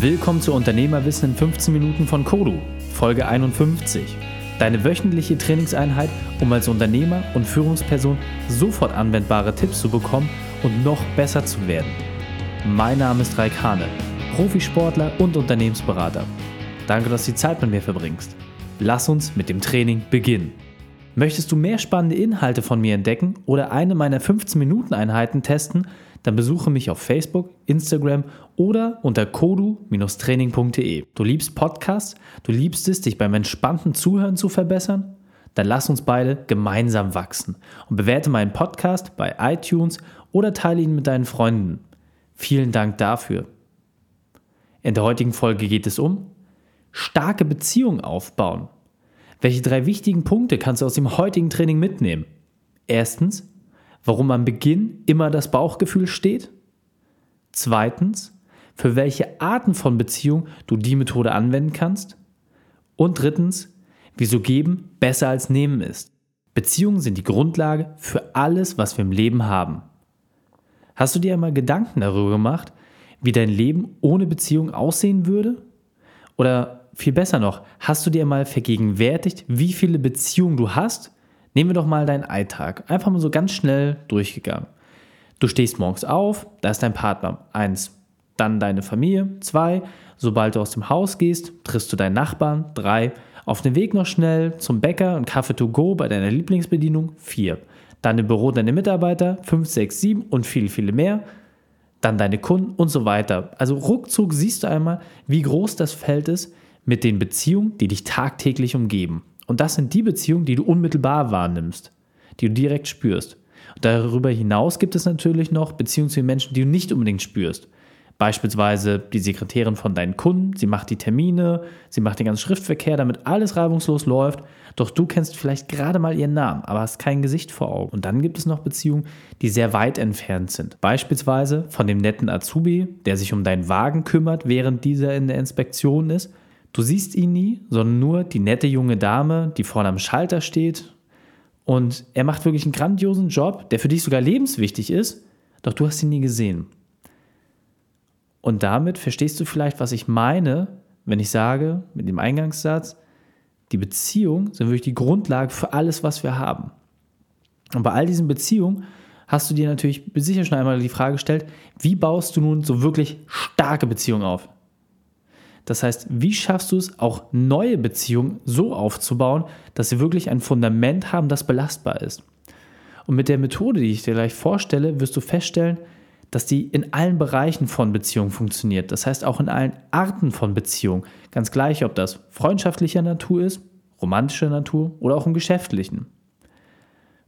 Willkommen zu Unternehmerwissen in 15 Minuten von Kodu, Folge 51. Deine wöchentliche Trainingseinheit, um als Unternehmer und Führungsperson sofort anwendbare Tipps zu bekommen und noch besser zu werden. Mein Name ist Raik Hane, Profisportler und Unternehmensberater. Danke, dass du die Zeit mit mir verbringst. Lass uns mit dem Training beginnen. Möchtest du mehr spannende Inhalte von mir entdecken oder eine meiner 15-Minuten-Einheiten testen, dann besuche mich auf Facebook, Instagram oder unter kodu-training.de. Du liebst Podcasts? Du liebst es, dich beim entspannten Zuhören zu verbessern? Dann lass uns beide gemeinsam wachsen und bewerte meinen Podcast bei iTunes oder teile ihn mit deinen Freunden. Vielen Dank dafür. In der heutigen Folge geht es um starke Beziehungen aufbauen. Welche drei wichtigen Punkte kannst du aus dem heutigen Training mitnehmen? Erstens, warum am Beginn immer das Bauchgefühl steht. Zweitens, für welche Arten von Beziehung du die Methode anwenden kannst. Und drittens, wieso geben besser als nehmen ist. Beziehungen sind die Grundlage für alles, was wir im Leben haben. Hast du dir einmal Gedanken darüber gemacht, wie dein Leben ohne Beziehung aussehen würde? Oder viel besser noch, hast du dir mal vergegenwärtigt, wie viele Beziehungen du hast? Nehmen wir doch mal deinen Alltag. Einfach mal so ganz schnell durchgegangen. Du stehst morgens auf, da ist dein Partner. Eins. Dann deine Familie. Zwei. Sobald du aus dem Haus gehst, triffst du deinen Nachbarn. Drei. Auf dem Weg noch schnell zum Bäcker und Kaffee to go bei deiner Lieblingsbedienung. Vier. Dann im Büro deine Mitarbeiter. Fünf, sechs, sieben und viele, viele mehr. Dann deine Kunden und so weiter. Also ruckzuck siehst du einmal, wie groß das Feld ist, mit den Beziehungen, die dich tagtäglich umgeben. Und das sind die Beziehungen, die du unmittelbar wahrnimmst, die du direkt spürst. Und darüber hinaus gibt es natürlich noch Beziehungen zu den Menschen, die du nicht unbedingt spürst. Beispielsweise die Sekretärin von deinen Kunden, sie macht die Termine, sie macht den ganzen Schriftverkehr, damit alles reibungslos läuft. Doch du kennst vielleicht gerade mal ihren Namen, aber hast kein Gesicht vor Augen. Und dann gibt es noch Beziehungen, die sehr weit entfernt sind. Beispielsweise von dem netten Azubi, der sich um deinen Wagen kümmert, während dieser in der Inspektion ist, Du siehst ihn nie, sondern nur die nette junge Dame, die vorne am Schalter steht. Und er macht wirklich einen grandiosen Job, der für dich sogar lebenswichtig ist, doch du hast ihn nie gesehen. Und damit verstehst du vielleicht, was ich meine, wenn ich sage, mit dem Eingangssatz, die Beziehungen sind wirklich die Grundlage für alles, was wir haben. Und bei all diesen Beziehungen hast du dir natürlich sicher schon einmal die Frage gestellt, wie baust du nun so wirklich starke Beziehungen auf? Das heißt, wie schaffst du es, auch neue Beziehungen so aufzubauen, dass sie wirklich ein Fundament haben, das belastbar ist? Und mit der Methode, die ich dir gleich vorstelle, wirst du feststellen, dass die in allen Bereichen von Beziehungen funktioniert. Das heißt auch in allen Arten von Beziehungen. Ganz gleich, ob das freundschaftlicher Natur ist, romantischer Natur oder auch im geschäftlichen.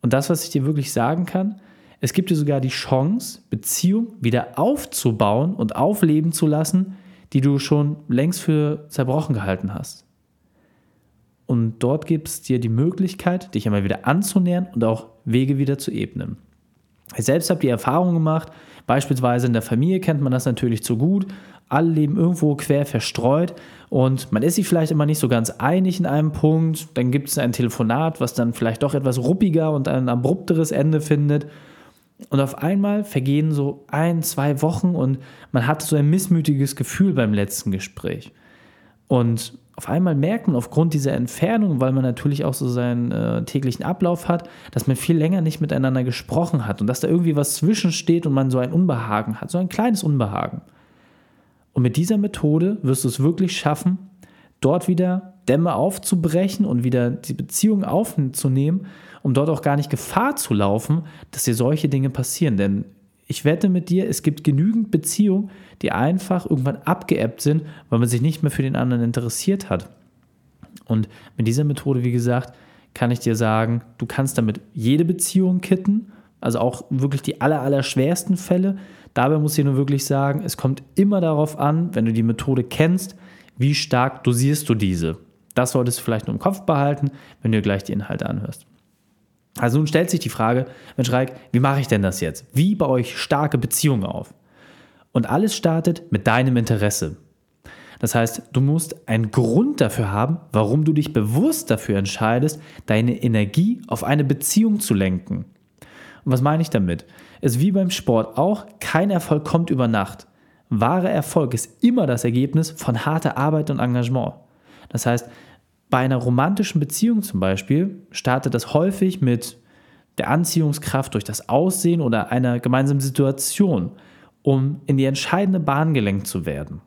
Und das, was ich dir wirklich sagen kann, es gibt dir sogar die Chance, Beziehungen wieder aufzubauen und aufleben zu lassen, die du schon längst für zerbrochen gehalten hast. Und dort gibt es dir die Möglichkeit, dich einmal wieder anzunähern und auch Wege wieder zu ebnen. Ich selbst habe die Erfahrung gemacht, beispielsweise in der Familie kennt man das natürlich zu gut. Alle leben irgendwo quer verstreut und man ist sich vielleicht immer nicht so ganz einig in einem Punkt. Dann gibt es ein Telefonat, was dann vielleicht doch etwas ruppiger und ein abrupteres Ende findet. Und auf einmal vergehen so ein, zwei Wochen und man hat so ein missmütiges Gefühl beim letzten Gespräch. Und auf einmal merkt man aufgrund dieser Entfernung, weil man natürlich auch so seinen äh, täglichen Ablauf hat, dass man viel länger nicht miteinander gesprochen hat und dass da irgendwie was zwischensteht und man so ein Unbehagen hat, so ein kleines Unbehagen. Und mit dieser Methode wirst du es wirklich schaffen, dort wieder Dämme aufzubrechen und wieder die Beziehung aufzunehmen um dort auch gar nicht Gefahr zu laufen, dass dir solche Dinge passieren. Denn ich wette mit dir, es gibt genügend Beziehungen, die einfach irgendwann abgeebbt sind, weil man sich nicht mehr für den anderen interessiert hat. Und mit dieser Methode, wie gesagt, kann ich dir sagen, du kannst damit jede Beziehung kitten, also auch wirklich die aller, aller schwersten Fälle. Dabei muss ich nur wirklich sagen, es kommt immer darauf an, wenn du die Methode kennst, wie stark dosierst du diese. Das solltest du vielleicht nur im Kopf behalten, wenn du dir gleich die Inhalte anhörst. Also nun stellt sich die Frage, Mensch Reik, wie mache ich denn das jetzt? Wie baue ich starke Beziehungen auf? Und alles startet mit deinem Interesse. Das heißt, du musst einen Grund dafür haben, warum du dich bewusst dafür entscheidest, deine Energie auf eine Beziehung zu lenken. Und was meine ich damit? Es ist wie beim Sport auch, kein Erfolg kommt über Nacht. Wahrer Erfolg ist immer das Ergebnis von harter Arbeit und Engagement. Das heißt, bei einer romantischen Beziehung zum Beispiel startet das häufig mit der Anziehungskraft durch das Aussehen oder einer gemeinsamen Situation, um in die entscheidende Bahn gelenkt zu werden.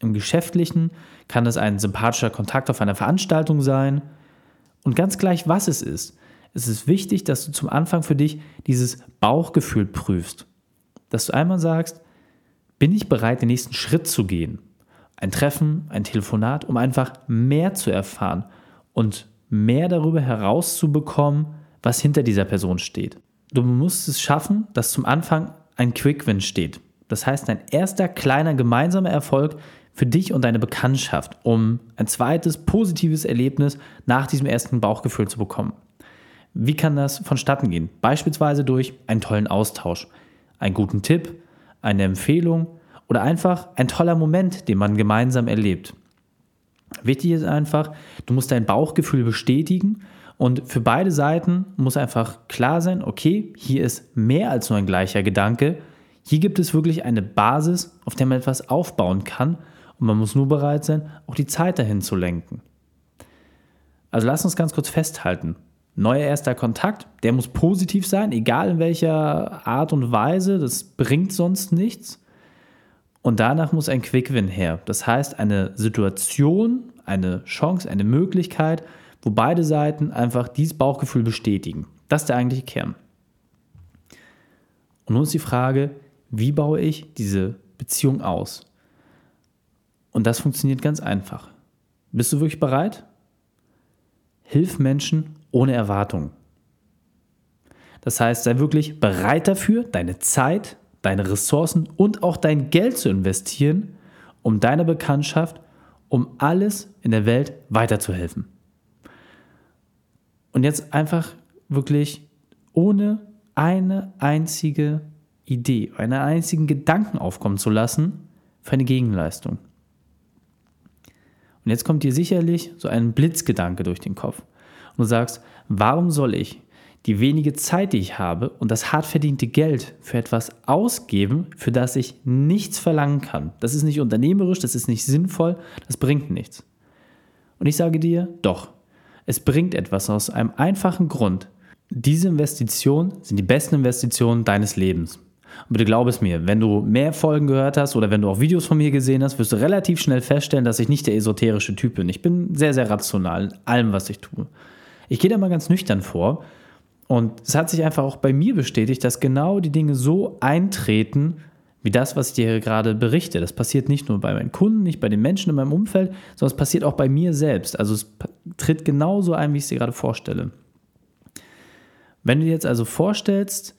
Im Geschäftlichen kann es ein sympathischer Kontakt auf einer Veranstaltung sein. Und ganz gleich, was es ist, es ist wichtig, dass du zum Anfang für dich dieses Bauchgefühl prüfst. Dass du einmal sagst, bin ich bereit, den nächsten Schritt zu gehen? Ein Treffen, ein Telefonat, um einfach mehr zu erfahren und mehr darüber herauszubekommen, was hinter dieser Person steht. Du musst es schaffen, dass zum Anfang ein Quick-Win steht. Das heißt, ein erster kleiner gemeinsamer Erfolg für dich und deine Bekanntschaft, um ein zweites positives Erlebnis nach diesem ersten Bauchgefühl zu bekommen. Wie kann das vonstatten gehen? Beispielsweise durch einen tollen Austausch, einen guten Tipp, eine Empfehlung oder einfach ein toller Moment, den man gemeinsam erlebt. Wichtig ist einfach, du musst dein Bauchgefühl bestätigen und für beide Seiten muss einfach klar sein, okay, hier ist mehr als nur ein gleicher Gedanke. Hier gibt es wirklich eine Basis, auf der man etwas aufbauen kann und man muss nur bereit sein, auch die Zeit dahin zu lenken. Also lass uns ganz kurz festhalten. Neuer erster Kontakt, der muss positiv sein, egal in welcher Art und Weise, das bringt sonst nichts. Und danach muss ein Quick-Win her. Das heißt, eine Situation, eine Chance, eine Möglichkeit, wo beide Seiten einfach dieses Bauchgefühl bestätigen. Das ist der eigentliche Kern. Und nun ist die Frage, wie baue ich diese Beziehung aus? Und das funktioniert ganz einfach. Bist du wirklich bereit? Hilf Menschen ohne Erwartung. Das heißt, sei wirklich bereit dafür, deine Zeit, deine Ressourcen und auch dein Geld zu investieren, um deiner Bekanntschaft, um alles in der Welt weiterzuhelfen. Und jetzt einfach wirklich ohne eine einzige Idee, einen einzigen Gedanken aufkommen zu lassen für eine Gegenleistung. Und jetzt kommt dir sicherlich so ein Blitzgedanke durch den Kopf. Und du sagst, warum soll ich die wenige Zeit, die ich habe und das hart verdiente Geld für etwas ausgeben, für das ich nichts verlangen kann? Das ist nicht unternehmerisch, das ist nicht sinnvoll, das bringt nichts. Und ich sage dir, doch, es bringt etwas aus einem einfachen Grund. Diese Investitionen sind die besten Investitionen deines Lebens. Und bitte glaub es mir, wenn du mehr Folgen gehört hast oder wenn du auch Videos von mir gesehen hast, wirst du relativ schnell feststellen, dass ich nicht der esoterische Typ bin. Ich bin sehr, sehr rational in allem, was ich tue. Ich gehe da mal ganz nüchtern vor. Und es hat sich einfach auch bei mir bestätigt, dass genau die Dinge so eintreten, wie das, was ich dir gerade berichte. Das passiert nicht nur bei meinen Kunden, nicht bei den Menschen in meinem Umfeld, sondern es passiert auch bei mir selbst. Also es tritt genauso ein, wie ich es dir gerade vorstelle. Wenn du dir jetzt also vorstellst,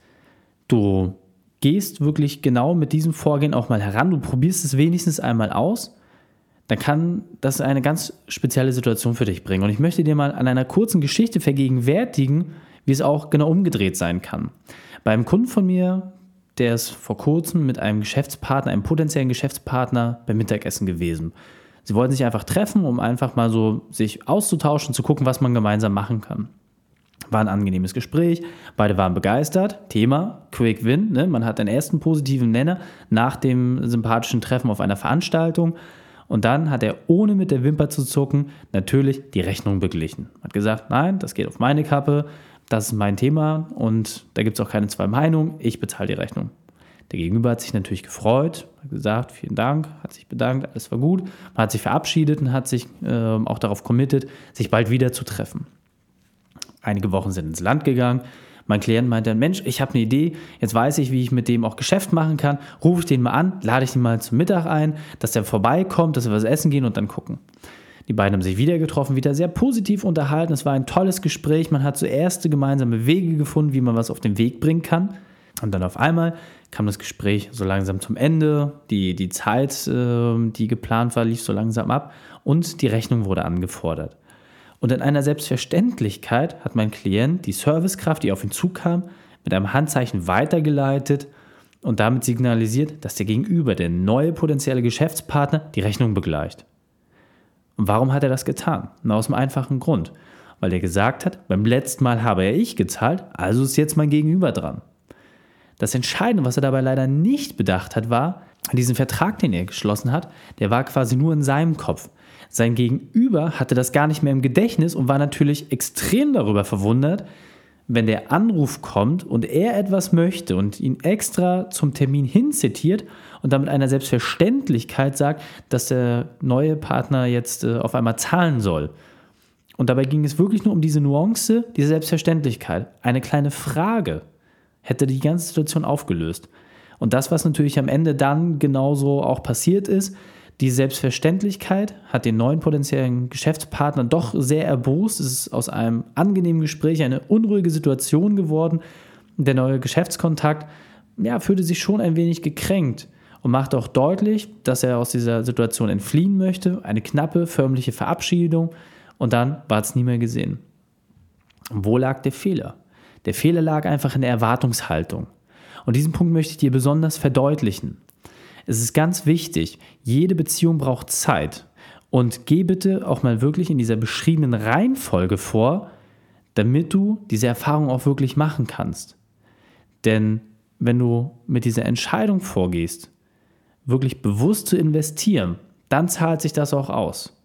du gehst wirklich genau mit diesem Vorgehen auch mal heran, du probierst es wenigstens einmal aus, dann kann das eine ganz spezielle Situation für dich bringen. Und ich möchte dir mal an einer kurzen Geschichte vergegenwärtigen, wie es auch genau umgedreht sein kann. Beim Kunden von mir, der ist vor kurzem mit einem Geschäftspartner, einem potenziellen Geschäftspartner beim Mittagessen gewesen. Sie wollten sich einfach treffen, um einfach mal so sich auszutauschen, zu gucken, was man gemeinsam machen kann. War ein angenehmes Gespräch, beide waren begeistert. Thema Quick Win, ne? man hat den ersten positiven Nenner nach dem sympathischen Treffen auf einer Veranstaltung. Und dann hat er, ohne mit der Wimper zu zucken, natürlich die Rechnung beglichen. Hat gesagt, nein, das geht auf meine Kappe, das ist mein Thema und da gibt es auch keine zwei Meinungen, ich bezahle die Rechnung. Der Gegenüber hat sich natürlich gefreut, hat gesagt, vielen Dank, hat sich bedankt, alles war gut. Man hat sich verabschiedet und hat sich äh, auch darauf committed, sich bald wieder zu treffen. Einige Wochen sind ins Land gegangen. Mein Klient meinte dann, Mensch, ich habe eine Idee, jetzt weiß ich, wie ich mit dem auch Geschäft machen kann. Rufe ich den mal an, lade ich ihn mal zum Mittag ein, dass der vorbeikommt, dass wir was essen gehen und dann gucken. Die beiden haben sich wieder getroffen, wieder sehr positiv unterhalten. Es war ein tolles Gespräch. Man hat so erste gemeinsame Wege gefunden, wie man was auf den Weg bringen kann. Und dann auf einmal kam das Gespräch so langsam zum Ende. Die, die Zeit, ähm, die geplant war, lief so langsam ab und die Rechnung wurde angefordert. Und in einer Selbstverständlichkeit hat mein Klient die Servicekraft, die auf ihn zukam, mit einem Handzeichen weitergeleitet und damit signalisiert, dass der Gegenüber, der neue potenzielle Geschäftspartner, die Rechnung begleicht. Und warum hat er das getan? Na, aus dem einfachen Grund. Weil er gesagt hat, beim letzten Mal habe er ich gezahlt, also ist jetzt mein Gegenüber dran. Das Entscheidende, was er dabei leider nicht bedacht hat, war, diesen Vertrag, den er geschlossen hat, der war quasi nur in seinem Kopf. Sein Gegenüber hatte das gar nicht mehr im Gedächtnis und war natürlich extrem darüber verwundert, wenn der Anruf kommt und er etwas möchte und ihn extra zum Termin hinzitiert und damit einer Selbstverständlichkeit sagt, dass der neue Partner jetzt äh, auf einmal zahlen soll. Und dabei ging es wirklich nur um diese Nuance, diese Selbstverständlichkeit. Eine kleine Frage hätte die ganze Situation aufgelöst. Und das, was natürlich am Ende dann genauso auch passiert ist, die Selbstverständlichkeit hat den neuen potenziellen Geschäftspartner doch sehr erbost. Es ist aus einem angenehmen Gespräch eine unruhige Situation geworden. Der neue Geschäftskontakt ja, fühlte sich schon ein wenig gekränkt und machte auch deutlich, dass er aus dieser Situation entfliehen möchte. Eine knappe, förmliche Verabschiedung und dann war es nie mehr gesehen. wo lag der Fehler? Der Fehler lag einfach in der Erwartungshaltung. Und diesen Punkt möchte ich dir besonders verdeutlichen. Es ist ganz wichtig, jede Beziehung braucht Zeit. Und geh bitte auch mal wirklich in dieser beschriebenen Reihenfolge vor, damit du diese Erfahrung auch wirklich machen kannst. Denn wenn du mit dieser Entscheidung vorgehst, wirklich bewusst zu investieren, dann zahlt sich das auch aus.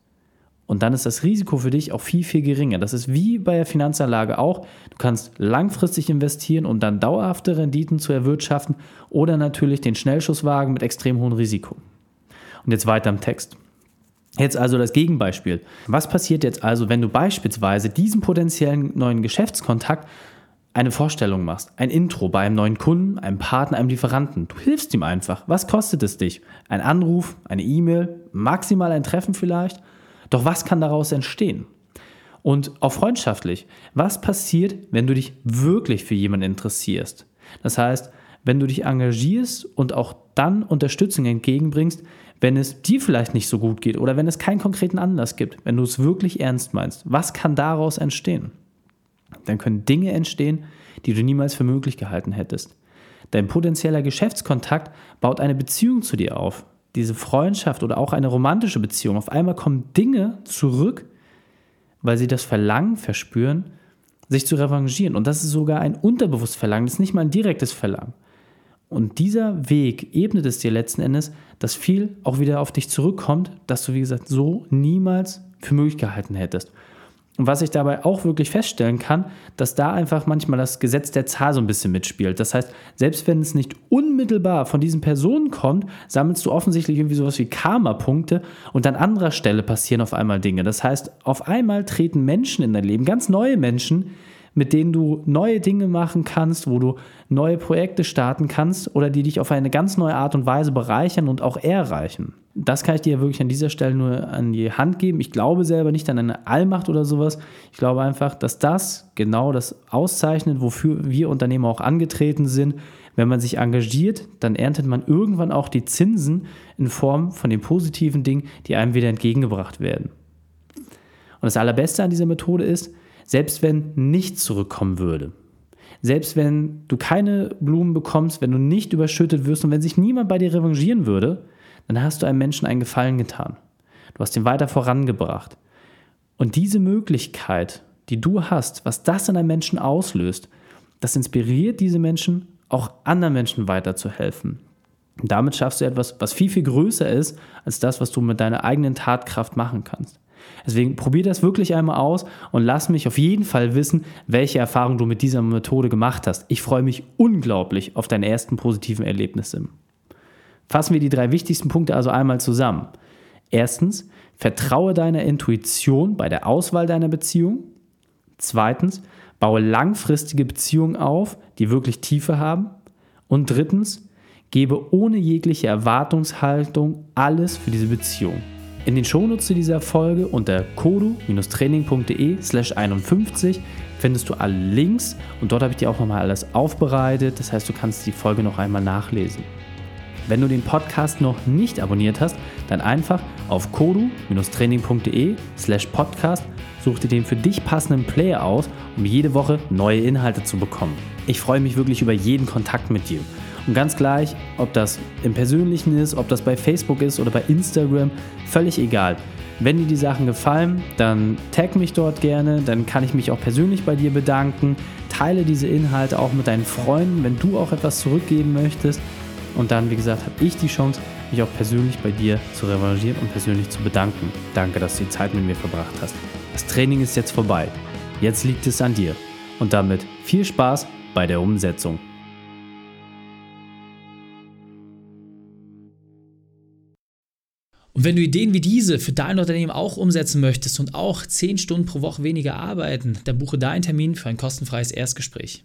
Und dann ist das Risiko für dich auch viel, viel geringer. Das ist wie bei der Finanzanlage auch. Du kannst langfristig investieren, um dann dauerhafte Renditen zu erwirtschaften oder natürlich den Schnellschusswagen mit extrem hohem Risiko. Und jetzt weiter im Text. Jetzt also das Gegenbeispiel. Was passiert jetzt also, wenn du beispielsweise diesem potenziellen neuen Geschäftskontakt eine Vorstellung machst, ein Intro bei einem neuen Kunden, einem Partner, einem Lieferanten. Du hilfst ihm einfach. Was kostet es dich? Ein Anruf, eine E-Mail, maximal ein Treffen vielleicht? Doch was kann daraus entstehen? Und auch freundschaftlich, was passiert, wenn du dich wirklich für jemanden interessierst? Das heißt, wenn du dich engagierst und auch dann Unterstützung entgegenbringst, wenn es dir vielleicht nicht so gut geht oder wenn es keinen konkreten Anlass gibt, wenn du es wirklich ernst meinst, was kann daraus entstehen? Dann können Dinge entstehen, die du niemals für möglich gehalten hättest. Dein potenzieller Geschäftskontakt baut eine Beziehung zu dir auf, diese Freundschaft oder auch eine romantische Beziehung, auf einmal kommen Dinge zurück, weil sie das Verlangen verspüren, sich zu revanchieren. Und das ist sogar ein unterbewusstes Verlangen, das ist nicht mal ein direktes Verlangen. Und dieser Weg ebnet es dir letzten Endes, dass viel auch wieder auf dich zurückkommt, dass du, wie gesagt, so niemals für möglich gehalten hättest. Und was ich dabei auch wirklich feststellen kann, dass da einfach manchmal das Gesetz der Zahl so ein bisschen mitspielt. Das heißt, selbst wenn es nicht unmittelbar von diesen Personen kommt, sammelst du offensichtlich irgendwie sowas wie Karma-Punkte und an anderer Stelle passieren auf einmal Dinge. Das heißt, auf einmal treten Menschen in dein Leben, ganz neue Menschen, mit denen du neue Dinge machen kannst, wo du neue Projekte starten kannst oder die dich auf eine ganz neue Art und Weise bereichern und auch erreichen. Das kann ich dir wirklich an dieser Stelle nur an die Hand geben. Ich glaube selber nicht an eine Allmacht oder sowas. Ich glaube einfach, dass das genau das auszeichnet, wofür wir Unternehmer auch angetreten sind. Wenn man sich engagiert, dann erntet man irgendwann auch die Zinsen in Form von den positiven Dingen, die einem wieder entgegengebracht werden. Und das Allerbeste an dieser Methode ist, selbst wenn nichts zurückkommen würde, selbst wenn du keine Blumen bekommst, wenn du nicht überschüttet wirst und wenn sich niemand bei dir revanchieren würde, dann hast du einem Menschen einen Gefallen getan. Du hast ihn weiter vorangebracht. Und diese Möglichkeit, die du hast, was das in einem Menschen auslöst, das inspiriert diese Menschen, auch anderen Menschen weiterzuhelfen. Und damit schaffst du etwas, was viel, viel größer ist als das, was du mit deiner eigenen Tatkraft machen kannst. Deswegen probier das wirklich einmal aus und lass mich auf jeden Fall wissen, welche Erfahrungen du mit dieser Methode gemacht hast. Ich freue mich unglaublich auf deine ersten positiven Erlebnisse. Fassen wir die drei wichtigsten Punkte also einmal zusammen. Erstens, vertraue deiner Intuition bei der Auswahl deiner Beziehung. Zweitens, baue langfristige Beziehungen auf, die wirklich Tiefe haben. Und drittens, gebe ohne jegliche Erwartungshaltung alles für diese Beziehung. In den Shownotes zu dieser Folge unter kodu-training.de slash 51 findest du alle Links und dort habe ich dir auch nochmal alles aufbereitet. Das heißt, du kannst die Folge noch einmal nachlesen. Wenn du den Podcast noch nicht abonniert hast, dann einfach auf kodu-training.de slash podcast such dir den für dich passenden Player aus, um jede Woche neue Inhalte zu bekommen. Ich freue mich wirklich über jeden Kontakt mit dir. Und ganz gleich, ob das im Persönlichen ist, ob das bei Facebook ist oder bei Instagram, völlig egal. Wenn dir die Sachen gefallen, dann tag mich dort gerne, dann kann ich mich auch persönlich bei dir bedanken. Teile diese Inhalte auch mit deinen Freunden, wenn du auch etwas zurückgeben möchtest. Und dann, wie gesagt, habe ich die Chance, mich auch persönlich bei dir zu revanchieren und persönlich zu bedanken. Danke, dass du die Zeit mit mir verbracht hast. Das Training ist jetzt vorbei. Jetzt liegt es an dir. Und damit viel Spaß bei der Umsetzung. Und wenn du Ideen wie diese für dein Unternehmen auch umsetzen möchtest und auch 10 Stunden pro Woche weniger arbeiten, dann buche deinen Termin für ein kostenfreies Erstgespräch.